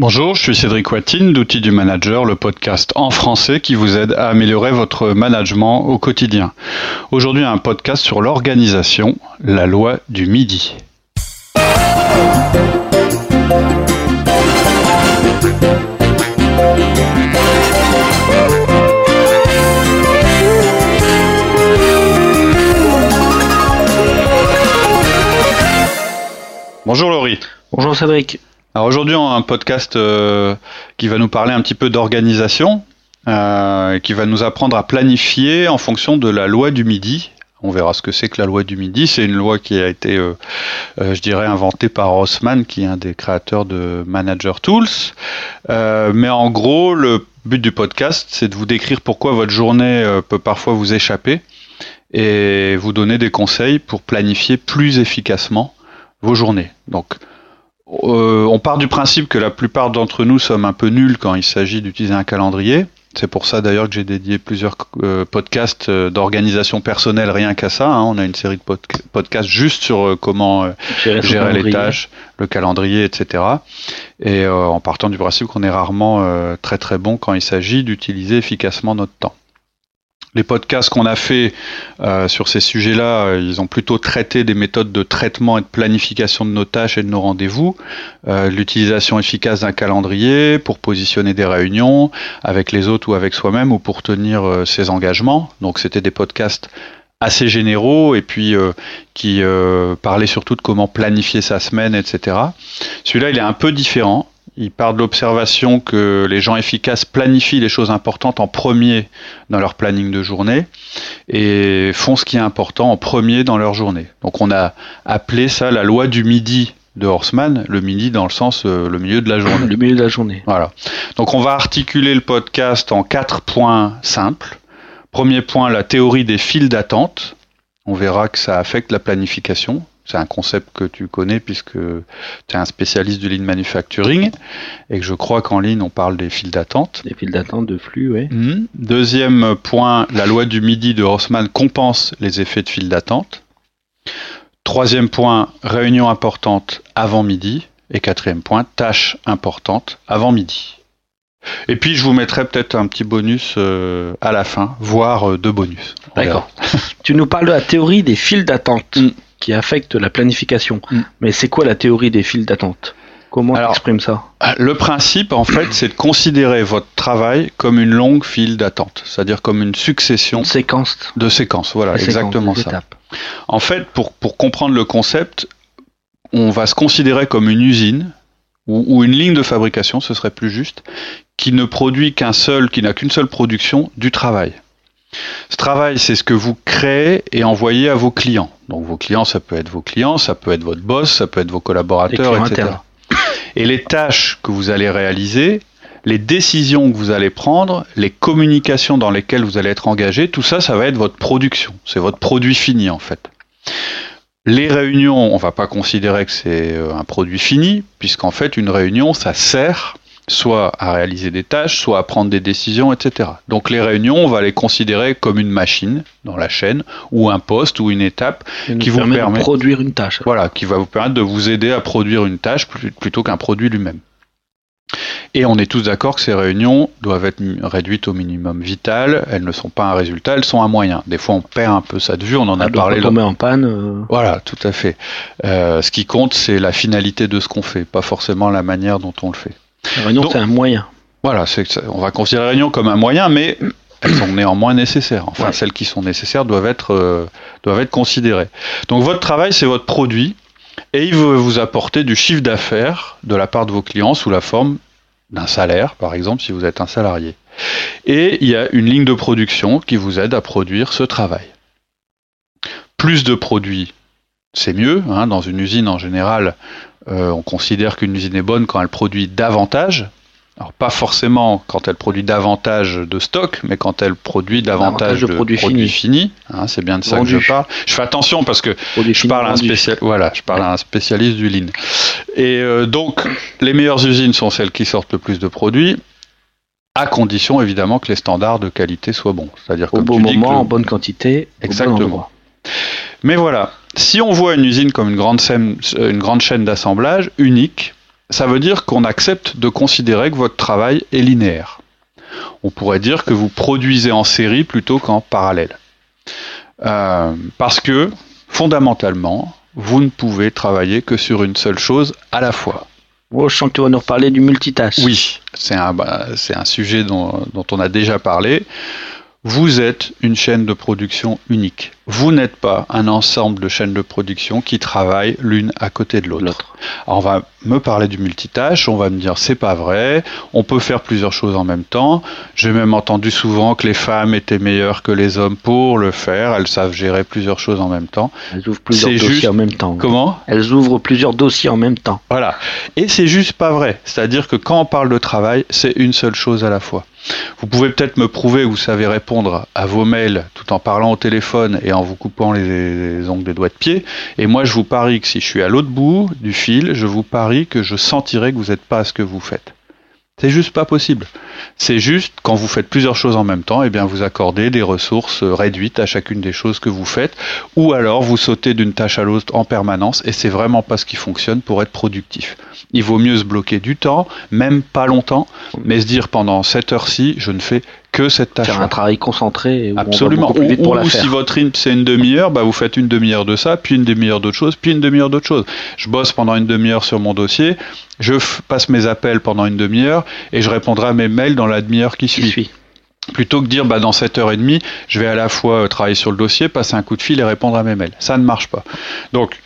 Bonjour, je suis Cédric Watine d'Outils du Manager, le podcast en français qui vous aide à améliorer votre management au quotidien. Aujourd'hui, un podcast sur l'organisation, la loi du midi. Bonjour Laurie. Bonjour Cédric. Alors aujourd'hui, on a un podcast euh, qui va nous parler un petit peu d'organisation, euh, qui va nous apprendre à planifier en fonction de la loi du midi. On verra ce que c'est que la loi du midi. C'est une loi qui a été, euh, je dirais, inventée par Rossman, qui est un des créateurs de Manager Tools. mais en gros, le but du podcast, c'est de vous décrire pourquoi votre journée peut parfois vous échapper et vous donner des conseils pour planifier plus efficacement vos journées. Donc, euh, on part du principe que la plupart d'entre nous sommes un peu nuls quand il s'agit d'utiliser un calendrier. C'est pour ça d'ailleurs que j'ai dédié plusieurs euh, podcasts euh, d'organisation personnelle rien qu'à ça. Hein. On a une série de podcasts juste sur comment gérer, les tâches, le calendrier, etc. Et en partant du principe qu'on est rarement très très bon quand il s'agit d'utiliser efficacement notre temps les podcasts qu'on a fait euh, sur ces sujets-là, euh, ils ont plutôt traité des méthodes de traitement et de planification de nos tâches et de nos rendez-vous, euh, l'utilisation efficace d'un calendrier pour positionner des réunions avec les autres ou avec soi-même ou pour tenir ses engagements. Donc c'était des podcasts assez généraux et puis qui parlaient surtout de comment planifier sa semaine, etc. Celui-là, il est un peu différent. Il part de l'observation que les gens efficaces planifient les choses importantes en premier dans leur planning de journée et font ce qui est important en premier dans leur journée. Donc on a appelé ça la loi du midi de Horseman, le midi dans le sens euh, le milieu de la journée. Le milieu de la journée. Voilà. Donc on va articuler le podcast en quatre points simples. Premier point, la théorie des files d'attente. On verra que ça affecte la planification. C'est un concept que tu connais puisque tu es un spécialiste du lean manufacturing et que je crois qu'en ligne on parle des files d'attente. Des files d'attente de flux, oui. Hmm. Deuxième point, la loi du midi de Rossmann compense les effets de files d'attente. Troisième point, réunion importante avant midi. Et quatrième point, tâche importante avant midi. Et puis je vous mettrai peut-être un petit bonus euh, à la fin, voire euh, deux bonus. D'accord. tu nous parles de la théorie des files d'attente. Hmm qui affecte la planification. Mm. Mais c'est quoi la théorie des files d'attente? Comment tu exprimes ça? euh, Le principe, en fait, c'est de considérer votre travail comme une longue file d'attente, c'est-à-dire comme une succession séquence. de séquences. Voilà, exactement ça. En fait, pour, pour comprendre le concept, on va se considérer comme une usine ou, ou une ligne de fabrication, ce serait plus juste, qui ne produit qu'un seul, qui n'a qu'une seule production du travail. Ce travail, c'est ce que vous créez et envoyez à vos clients. Donc vos clients, ça peut être vos clients, ça peut être votre boss, ça peut être vos collaborateurs, etc. Et les tâches que vous allez réaliser, les décisions que vous allez prendre, les communications dans lesquelles vous allez être engagé, tout ça, ça va être votre production. C'est votre produit fini en fait. Les réunions, on ne va pas considérer que c'est euh, un produit fini, puisqu'en fait, une réunion, ça sert soit à réaliser des tâches, soit à prendre des décisions, etc. Donc les réunions, on va les considérer comme une machine dans la chaîne, ou un poste, ou une étape qui vous permet, de produire une tâche. Voilà, qui va vous permettre de vous aider à produire une tâche plutôt qu'un produit lui-même. Et on est tous d'accord que ces réunions doivent être réduites au minimum vital. Elles ne sont pas un résultat, elles sont un moyen. Des fois, on perd un peu ça de vue. On en a parlé. Tomber en panne. Euh. Voilà, tout à fait. Euh, ce qui compte, c'est la finalité de ce qu'on fait, pas forcément la manière dont on le fait. La réunion, c'est un moyen. Voilà, on va considérer la réunion comme un moyen, mais elles sont néanmoins nécessaires. Enfin, celles qui sont nécessaires doivent être, euh, doivent être considérées. Donc votre travail, c'est votre produit, et il veut vous apporter du chiffre d'affaires de la part de vos clients sous la forme d'un salaire, par exemple, si vous êtes un salarié. Et il y a une ligne de production qui vous aide à produire ce travail. Plus de produits, c'est mieux. Hein. Dans une usine, en général, euh, on considère qu'une usine est bonne quand elle produit davantage. Alors pas forcément quand elle produit davantage de stock, mais quand elle produit davantage de, produits, finis. Hein, c'est bien de ça que je parle. Je fais attention parce que je parle, à un, spécial, voilà, je parle à un spécialiste du lean. Et euh, donc, les meilleures usines sont celles qui sortent le plus de produits, à condition évidemment que les standards de qualité soient bons. C'est-à-dire au bon moment, en bonne quantité. Exactement. Mais voilà, si on voit une usine comme une grande, chaîne, une grande chaîne d'assemblage unique, ça veut dire qu'on accepte de considérer que votre travail est linéaire. On pourrait dire que vous produisez en série plutôt qu'en parallèle. Euh, parce que, fondamentalement, vous ne pouvez travailler que sur une seule chose à la fois. Oh, je sens que tu vas nous reparler du multitâche. Oui, c'est un, bah, un, sujet dont, dont, on a déjà parlé. Vous êtes une chaîne de production unique. Vous n'êtes pas un ensemble de chaînes de production qui travaillent l'une à côté de l'autre. On va me parler du multitâche, on va me dire c'est pas vrai, on peut faire plusieurs choses en même temps. J'ai même entendu souvent que les femmes étaient meilleures que les hommes pour le faire, elles savent gérer plusieurs choses en même temps. Elles ouvrent plusieurs dossiers en même temps. Comment Elles ouvrent plusieurs dossiers en même temps. Voilà. Et c'est juste pas vrai. C'est-à-dire que quand on parle de travail, c'est une seule chose à la fois. Vous pouvez peut-être me prouver que vous savez répondre à vos mails tout en parlant au téléphone et en vous coupant les, ongles des doigts de pied. Et moi, je vous parie que si je suis à l'autre bout du fil, je vous parie que je sentirai que vous n'êtes pas à ce que vous faites. C'est juste pas possible. C'est juste quand vous faites plusieurs choses en même temps, eh bien vous accordez des ressources réduites à chacune des choses que vous faites, ou alors vous sautez d'une tâche à l'autre en permanence, et c'est vraiment pas ce qui fonctionne pour être productif. Il vaut mieux se bloquer du temps, même pas longtemps, mais se dire pendant cette heure-ci, je ne fais que cette tâche. Faire un travail concentré. Absolument. ou, pour si votre rythme c'est une demi-heure, bah vous faites une demi-heure de ça, puis une demi-heure d'autre chose, puis une demi-heure d'autre chose. Je bosse pendant une demi-heure sur mon dossier, je passe mes appels pendant une demi-heure et je répondrai à mes mails dans la demi-heure qui suit. Plutôt que dire bah, dans cette heure et demie, je vais à la fois travailler sur le dossier, passer un coup de fil et répondre à mes mails. Ça ne marche pas. Donc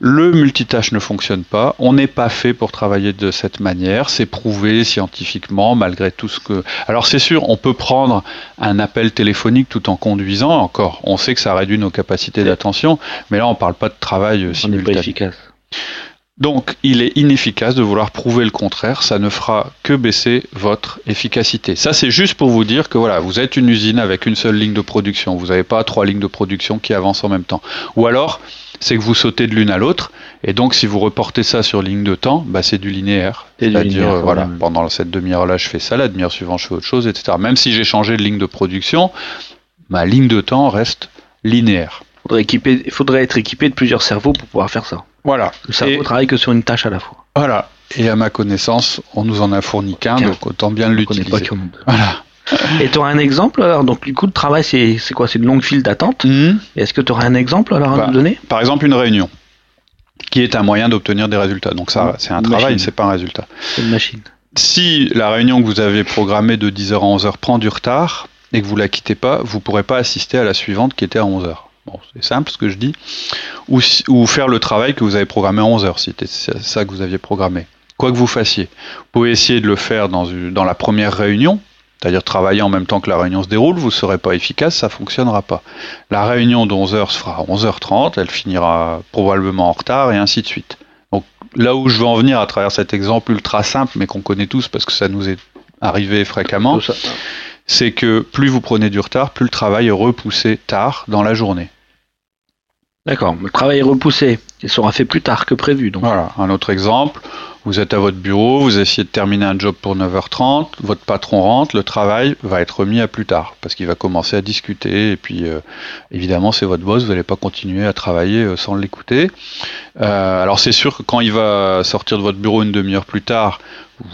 le multitâche ne fonctionne pas. On n'est pas fait pour travailler de cette manière. C'est prouvé scientifiquement, malgré tout ce que. Alors c'est sûr, on peut prendre un appel téléphonique tout en conduisant. Encore, on sait que ça réduit nos capacités d'attention, mais là on ne parle pas de travail simultané. On n'est pas efficace. Donc, il est inefficace de vouloir prouver le contraire. Ça ne fera que baisser votre efficacité. Ça, c'est juste pour vous dire que voilà, vous êtes une usine avec une seule ligne de production. Vous n'avez pas trois lignes de production qui avancent en même temps. Ou alors, c'est que vous sautez de l'une à l'autre. Et donc, si vous reportez ça sur ligne de temps, bah, c'est du linéaire. C'est-à-dire, euh, voilà, pendant cette demi-heure-là, je fais ça, la demi-heure suivante, je fais autre chose, etc. Même si j'ai changé de ligne de production, ma ligne de temps reste linéaire. Il faudrait, être équipé de plusieurs cerveaux pour pouvoir faire ça. Voilà. Le cerveau travaille que sur une tâche à la fois. Voilà. Et à ma connaissance, on nous en a fourni qu'un, donc autant bien l'utiliser. Voilà. Et tu auras un exemple alors Donc, du coup, le travail, c'est quoi? C'est une longue file d'attente? Mhm. Est-ce que tu auras un exemple alors à bah, nous donner? Par exemple, une réunion, qui est un moyen d'obtenir des résultats. Donc, ça, c'est un travail, c'est pas un résultat. C'est une machine. Si la réunion que vous avez programmée de 10h à 11h prend du retard et que vous la quittez pas, vous pourrez pas assister à la suivante qui était à 11h. Bon, c'est simple ce que je dis. Ou, ou, faire le travail que vous avez programmé à 11h, si c'était ça que vous aviez programmé. Quoi que vous fassiez. Vous pouvez essayer de le faire dans, dans la première réunion, c'est-à-dire travailler en même temps que la réunion se déroule, vous ne serez pas efficace, ça ne fonctionnera pas. La réunion de 11h se fera à 11h30, elle finira probablement en retard et ainsi de suite. Donc là où je veux en venir à travers cet exemple ultra simple, mais qu'on connaît tous parce que ça nous est arrivé fréquemment, c'est que plus vous prenez du retard, plus le travail est repoussé tard dans la journée. D'accord, le travail est repoussé, il sera fait plus tard que prévu. Donc. Voilà, un autre exemple, vous êtes à votre bureau, vous essayez de terminer un job pour 9h30, votre patron rentre, le travail va être remis à plus tard, parce qu'il va commencer à discuter, et puis euh, évidemment c'est votre boss, vous n'allez pas continuer à travailler euh, sans l'écouter. Euh, alors c'est sûr que quand il va sortir de votre bureau une demi-heure plus tard,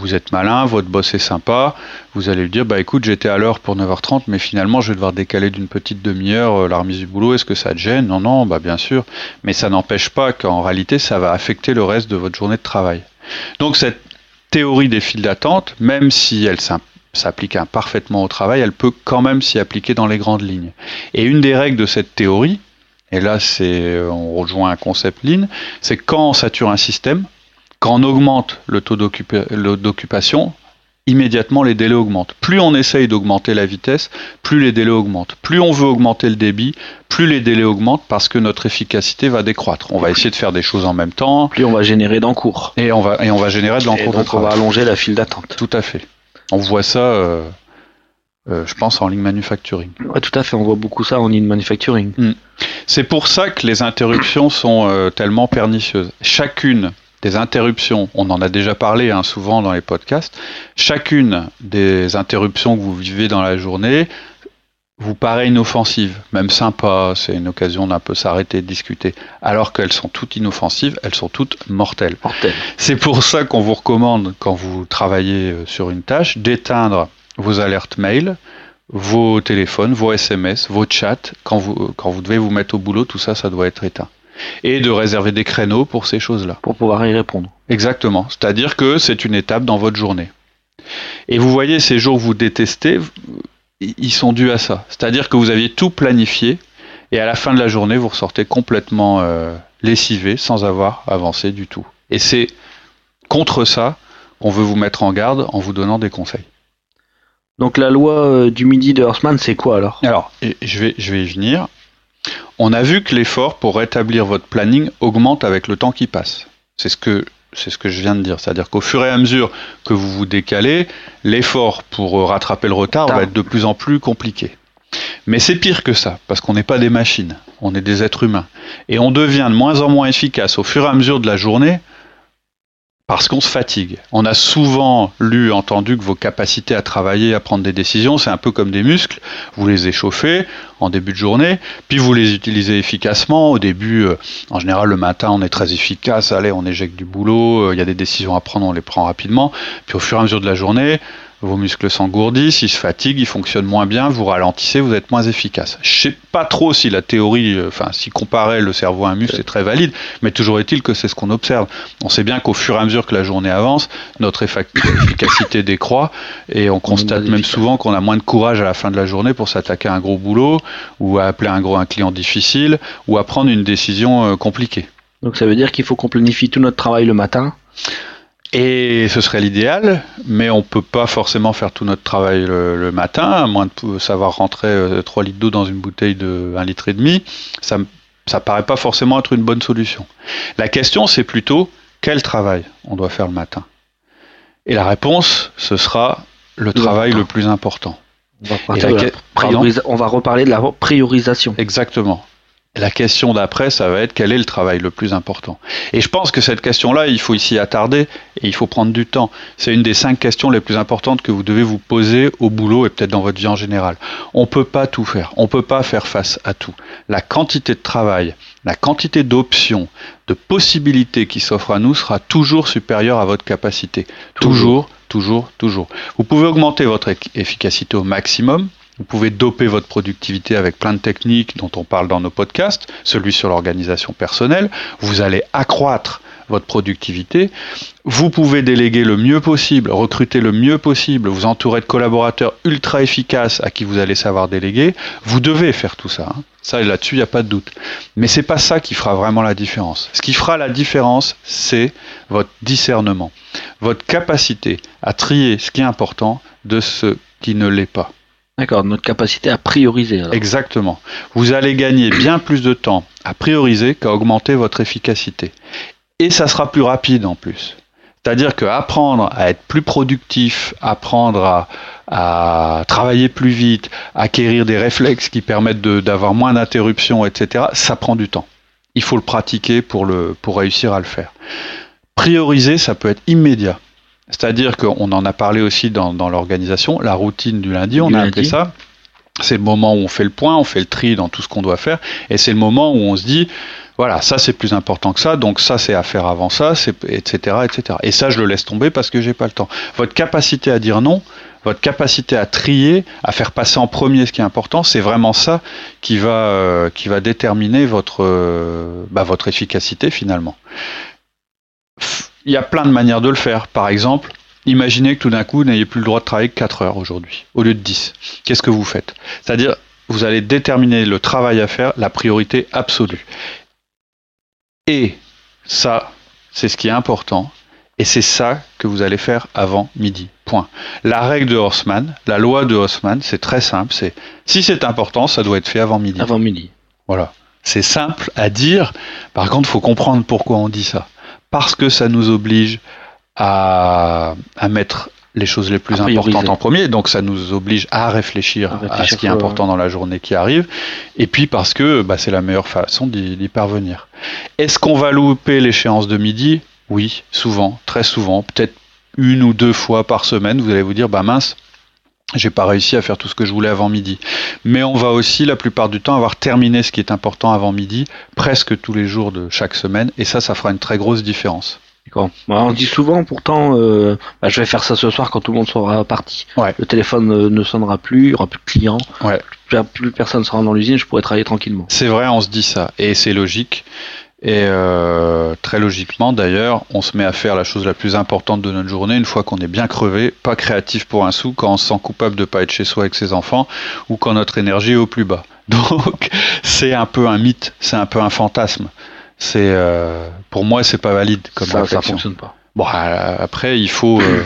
vous êtes malin, votre boss est sympa, vous allez lui dire bah écoute j'étais à l'heure pour 9h30 mais finalement je vais devoir décaler d'une petite demi-heure la remise du boulot, est-ce que ça te gêne? Non non, bah bien sûr, mais ça n'empêche pas qu'en réalité ça va affecter le reste de votre journée de travail. Donc cette théorie des files d'attente, même si elle s'applique parfaitement au travail, elle peut quand même s'y appliquer dans les grandes lignes. Et une des règles de cette théorie, et là c'est on rejoint un concept lean, c'est quand on sature un système, quand on augmente le taux d'occupation, immédiatement les délais augmentent. Plus on essaye d'augmenter la vitesse, plus les délais augmentent. Plus on veut augmenter le débit, plus les délais augmentent parce que notre efficacité va décroître. On va essayer de faire des choses en même temps. Plus on va générer d'encours. Et on va, et on va générer de l'encours. Donc on va allonger la file d'attente. Tout à fait. On voit ça, euh, euh, je pense, en ligne manufacturing. Ouais, tout à fait. On voit beaucoup ça en ligne manufacturing. Hmm. C'est pour ça que les interruptions sont euh, tellement pernicieuses. Chacune des interruptions, on en a déjà parlé hein, souvent dans les podcasts, chacune des interruptions que vous vivez dans la journée vous paraît inoffensive, même sympa, c'est une occasion d'un peu s'arrêter de discuter, alors qu'elles sont toutes inoffensives, elles sont toutes mortelles. C'est pour ça qu'on vous recommande, quand vous travaillez euh, sur une tâche, d'éteindre vos alertes mail, vos téléphones, vos SMS, vos chats, quand vous, quand vous devez vous mettre au boulot, tout ça, ça doit être éteint. Et de réserver des créneaux pour ces choses-là. Pour pouvoir y répondre. Exactement. C'est-à-dire que c'est une étape dans votre journée. Et vous voyez, ces jours que vous détestez, ils sont dus à ça. C'est-à-dire que vous aviez tout planifié et à la fin de la journée, vous ressortez complètement euh, lessivé sans avoir avancé du tout. Et c'est contre ça qu'on veut vous mettre en garde en vous donnant des conseils. Donc la loi euh, du midi de Horstman, c'est quoi alors? Alors, je vais, je vais y venir. On a vu que l'effort pour rétablir votre planning augmente avec le temps qui passe. C'est ce que c'est ce que je viens de dire. C'est-à-dire qu'au fur et à mesure que vous vous décalez, l'effort pour rattraper le retard va être de plus en plus compliqué. Mais c'est pire que ça, parce qu'on n'est pas des machines, on est des êtres humains. Et on devient de moins en moins efficace au fur et à mesure de la journée parce qu'on se fatigue. On a souvent lu, entendu que vos capacités à travailler, à prendre des décisions, c'est un peu comme des muscles. Vous les échauffez en début de journée, puis vous les utilisez efficacement. Au début, euh, en général, le matin, on est très efficace. Allez, on éjecte du boulot. Euh, il y a des décisions à prendre, on les prend rapidement. Puis au fur et à mesure de la journée, vos muscles s'engourdissent, ils se fatiguent, ils fonctionnent moins bien, vous ralentissez, vous êtes moins efficace. Je sais pas trop si la théorie, euh, enfin si comparer le cerveau à un muscle est très valide, mais toujours est-il que c'est ce qu'on observe. On sait bien qu'au fur et à mesure que la journée avance, notre efficacité décroît et on constate même souvent qu'on a moins de courage à la fin de la journée pour s'attaquer à un gros boulot ou à appeler un gros un client difficile ou à prendre une décision euh, compliquée. Donc ça veut dire qu'il faut qu'on planifie tout notre travail le matin et ce serait l'idéal, mais on ne peut pas forcément faire tout notre travail le, matin, à moins de savoir rentrer 3 euh, litres d'eau dans une bouteille de 1 litre et demi. Ça ne paraît pas forcément être une bonne solution. La question, c'est plutôt quel travail on doit faire le matin? Et la réponse, ce sera le travail le plus important. on va reparler de la priorisation. Exactement. La question d'après, ça va être quel est le travail le plus important. Et je pense que cette question-là, il faut s'y attarder et il faut prendre du temps. C'est une des cinq questions les plus importantes que vous devez vous poser au boulot et peut-être dans votre vie en général. On ne peut pas tout faire. On ne peut pas faire face à tout. La quantité de travail, la quantité d'options, de possibilités qui s'offrent à nous sera toujours supérieure à votre capacité. Toujours, toujours, toujours. Vous pouvez augmenter votre efficacité au maximum vous pouvez doper votre productivité avec plein de techniques dont on parle dans nos podcasts, celui sur l'organisation personnelle. Vous allez accroître votre productivité. Vous pouvez déléguer le mieux possible, recruter le mieux possible, vous entourer de collaborateurs ultra efficaces à qui vous allez savoir déléguer. Vous devez faire tout ça. Hein. Ça, là-dessus, il n'y a pas de doute. Mais c'est pas ça qui fera vraiment la différence. Ce qui fera la différence, c'est votre discernement, votre capacité à trier ce qui est important de ce qui ne l'est pas. D'accord, notre capacité à prioriser. Exactement. Vous allez gagner bien plus de temps à prioriser qu'à augmenter votre efficacité. Et ça sera plus rapide en plus. C'est-à-dire qu'apprendre à être plus productif, apprendre à, travailler plus vite, acquérir des réflexes qui permettent d'avoir moins d'interruptions, etc., ça prend du temps. Il faut le pratiquer pour, le, pour réussir à le faire. Prioriser, ça peut être immédiat. C'est-à-dire qu'on en a parlé aussi dans, l'organisation, la routine du lundi, on a appelé ça. C'est le moment où on fait le point, on fait le tri dans tout ce qu'on doit faire, et c'est le moment où on se dit, voilà, ça c'est plus important que ça, donc ça c'est à faire avant ça, etc., etc. Et ça je le laisse tomber parce que j'ai pas le temps. Votre capacité à dire non, votre capacité à trier, à faire passer en premier ce qui est important, c'est vraiment ça qui va, euh, qui va déterminer votre, euh, bah, votre efficacité finalement il y a plein de manières de le faire. Par exemple, imaginez que tout d'un coup, vous n'ayez plus le droit de travailler que 4 heures aujourd'hui, au lieu de 10. Qu'est-ce que vous faites? C'est-à-dire, vous allez déterminer le travail à faire, la priorité absolue. Et ça, c'est ce qui est important. Et c'est ça que vous allez faire avant midi. Point. La règle de Haussmann, la loi de Haussmann, c'est très simple. C'est si c'est important, ça doit être fait avant midi. Avant midi. Voilà. C'est simple à dire. Par contre, il faut comprendre pourquoi on dit ça parce que ça nous oblige à, mettre les choses les plus importantes en premier, donc ça nous oblige à réfléchir à, ce qui est important dans la journée qui arrive, et puis parce que bah, c'est la meilleure façon d'y parvenir. Est-ce qu'on va louper l'échéance de midi? Oui, souvent, très souvent, peut-être une ou deux fois par semaine, vous allez vous dire, bah mince, j'ai pas réussi à faire tout ce que je voulais avant midi. Mais on va aussi la plupart du temps avoir terminé ce qui est important avant midi, presque tous les jours de chaque semaine, et ça, ça fera une très grosse différence. D'accord. on dit souvent pourtant, euh, bah, je vais faire ça ce soir quand tout le monde sera parti. Ouais. Le téléphone euh, ne sonnera plus, il n'y aura plus de clients, ouais. plus, plus personne sera dans l'usine, je pourrai travailler tranquillement. C'est vrai, on se dit ça, et c'est logique. Et euh, très logiquement, d'ailleurs, on se met à faire la chose la plus importante de notre journée une fois qu'on est bien crevé, pas créatif pour un sou, quand on se sent coupable de ne pas être chez soi avec ses enfants ou quand notre énergie est au plus bas. Donc, c'est un peu un mythe, c'est un peu un fantasme. C'est euh, pour moi, c'est pas valide comme ça. Ça fonctionne pas. Bon, euh, après, il faut euh,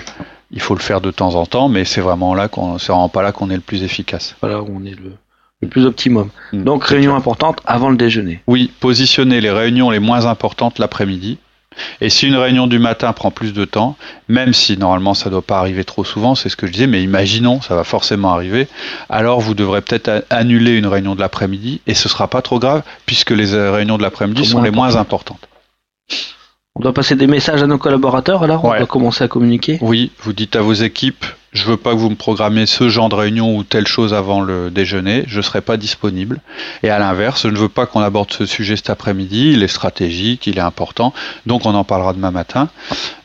il faut le faire de temps en temps, mais c'est vraiment là qu'on c'est vraiment pas là qu'on est le plus efficace. Voilà où on est le le plus optimum. Mm. Donc réunion importante avant le déjeuner. Oui, positionner les réunions les moins importantes l'après-midi. Et si une réunion du matin prend plus de temps, même si normalement ça ne doit pas arriver trop souvent, c'est ce que je disais, mais imaginons, ça va forcément arriver, alors vous devrez peut-être annuler une réunion de l'après-midi et ce sera pas trop grave puisque les euh, réunions de l'après-midi sont les moins importantes. On doit passer des messages à nos collaborateurs alors? On doit commencer à communiquer? Oui, vous dites à vos équipes, je veux pas que vous me programmez ce genre de réunion ou telle chose avant le déjeuner, je serai pas disponible. Et à l'inverse, je ne veux pas qu'on aborde ce sujet cet après-midi, il est stratégique, il est important, donc on en parlera demain matin,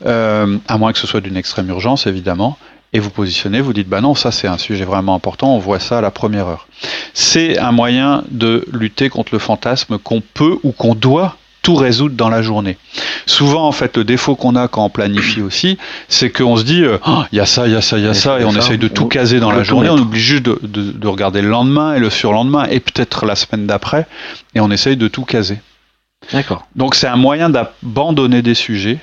euh, à moins que ce soit d'une extrême urgence évidemment. Et vous positionnez, vous dites, bah non, ça c'est un sujet vraiment important, on voit ça à la première heure. C'est un moyen de lutter contre le fantasme qu'on peut ou qu'on doit tout résoudre dans la journée. Souvent, en fait, le défaut qu'on a quand on planifie aussi, c'est qu'on se dit, euh, oh, il y a ça, il y a ça, il y a ça, et on essaye de tout caser dans la journée. On oublie juste de, de, regarder le lendemain et le surlendemain, et peut-être la semaine d'après, et on essaye de tout caser. D'accord. Donc c'est un moyen d'abandonner des sujets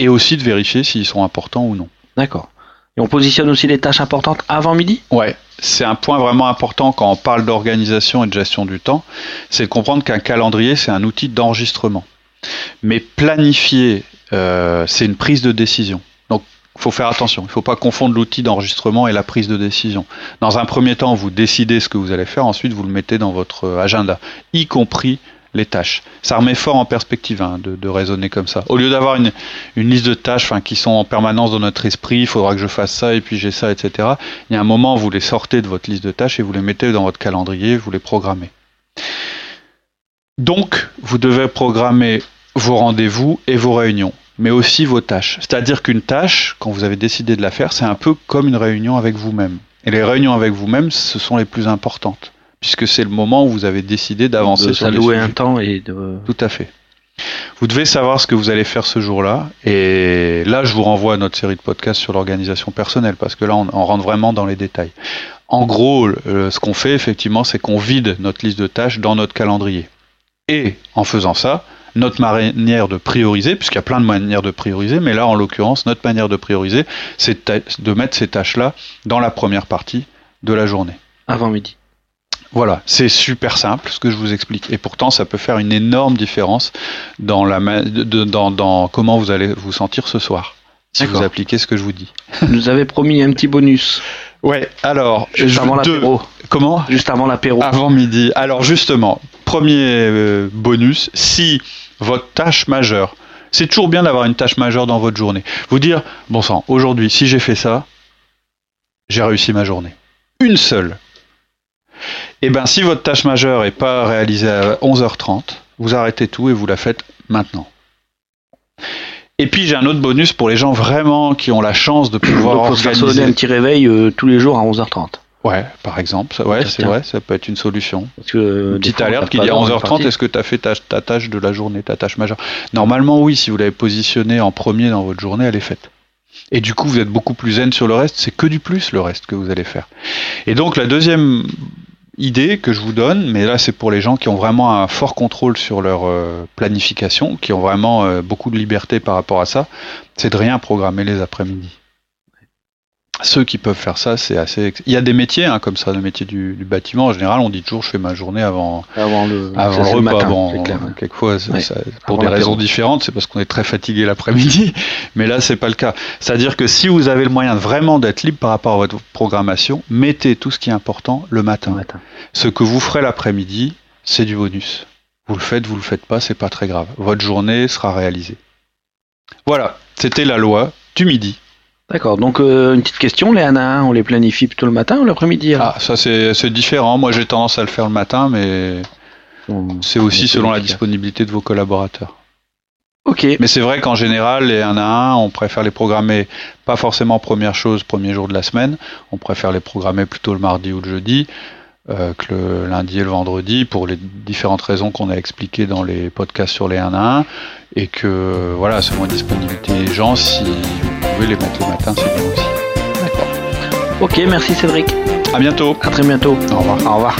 et aussi de vérifier s'ils sont importants ou non. D'accord. On positionne aussi les tâches importantes avant midi Ouais, c'est un point vraiment important quand on parle d'organisation et de gestion du temps, c'est de comprendre qu'un calendrier, c'est un outil d'enregistrement. Mais planifier, euh, c'est une prise de décision. Donc, il faut faire attention. Il ne faut pas confondre l'outil d'enregistrement et la prise de décision. Dans un premier temps, vous décidez ce que vous allez faire, ensuite vous le mettez dans votre agenda, y compris les tâches. Ça remet fort en perspective hein, de, raisonner comme ça. Au lieu d'avoir une, liste de tâches qui sont en permanence dans notre esprit, il faudra que je fasse ça et puis j'ai ça, etc. Il y a un moment où vous les sortez de votre liste de tâches et vous les mettez dans votre calendrier, vous les programmez. Donc, vous devez programmer vos rendez-vous et vos réunions, mais aussi vos tâches. C'est-à-dire qu'une tâche, quand vous avez décidé de la faire, c'est un peu comme une réunion avec vous-même. Et les réunions avec vous-même, ce sont les plus importantes puisque c'est le moment où vous avez décidé d'avancer sur les un temps et de... Tout à fait. Vous devez savoir ce que vous allez faire ce jour-là. Et là, je vous renvoie à notre série de podcasts sur l'organisation personnelle, parce que là, on, rentre vraiment dans les détails. En gros, ce qu'on fait, effectivement, c'est qu'on vide notre liste de tâches dans notre calendrier. Et en faisant ça, notre manière de prioriser, puisqu'il y a plein de manières de prioriser, mais là, en l'occurrence, notre manière de prioriser, c'est de mettre ces tâches-là dans la première partie de la journée. Avant midi. Voilà, c'est super simple ce que je vous explique. Et pourtant, ça peut faire une énorme différence dans, la, dans, dans comment vous allez vous sentir ce soir, si vous appliquez ce que je vous dis. Vous avez promis un petit bonus. Ouais, alors. Juste avant l'apéro. Comment? Juste avant l'apéro. Avant midi. Alors justement, premier euh, bonus, si votre tâche majeure, c'est toujours bien d'avoir une tâche majeure dans votre journée. Vous dire, bon sang, aujourd'hui, si j'ai fait ça, j'ai réussi ma journée. Une seule. Et eh bien, si votre tâche majeure n'est pas réalisée à 11h30, vous arrêtez tout et vous la faites maintenant. Et puis j'ai un autre bonus pour les gens vraiment qui ont la chance de pouvoir Donc, faut organiser. donner un petit réveil euh, tous les jours à 11h30. Ouais, par exemple, ouais, c'est vrai, ça peut être une solution. Parce que, euh, une petite alerte qui dit à 11h30, est-ce que tu as fait ta, ta, tâche de la journée, ta tâche majeure? Normalement, oui, si vous l'avez positionnée en premier dans votre journée, elle est faite. Et du coup, vous êtes beaucoup plus zen sur le reste, c'est que du plus le reste que vous allez faire. Et donc, la deuxième idée que je vous donne, mais là c'est pour les gens qui ont vraiment un fort contrôle sur leur euh, planification, qui ont vraiment euh, beaucoup de liberté par rapport à ça, c'est de rien programmer les après-midi ceux qui peuvent faire ça, c'est assez. Il y a des métiers hein, comme ça, le métier du, bâtiment. En général, on dit toujours, je fais ma journée avant, avant le, avant le repas. bon, quelquefois, pour des raisons différentes, c'est parce qu'on est très fatigué l'après-midi. Mais là, c'est pas le cas. C'est-à-dire que si vous avez le moyen vraiment d'être libre par rapport à votre programmation, mettez tout ce qui est important le matin. matin. Ce que vous ferez l'après-midi, c'est du bonus. Vous le faites, vous le faites pas, c'est pas très grave. Votre journée sera réalisée. Voilà, c'était la loi du midi. D'accord, donc euh, une petite question, les 1 à 1, on les planifie plutôt le matin ou l'après-midi Ah, ça c'est différent. Moi j'ai tendance à le faire le matin, mais c'est aussi selon la disponibilité de vos collaborateurs. Ok. Mais c'est vrai qu'en général, les 1 à 1, on préfère les programmer pas forcément première chose, premier jour de la semaine. On préfère les programmer plutôt le mardi ou le jeudi. Euh, que le lundi et le vendredi pour les différentes raisons qu'on a expliquées dans les podcasts sur les 1 à 1 et que voilà selon la disponibilité des gens si les mettre le matin c'est bien aussi. D'accord. Ok merci Cédric. À bientôt. À très bientôt. Au revoir. Au revoir.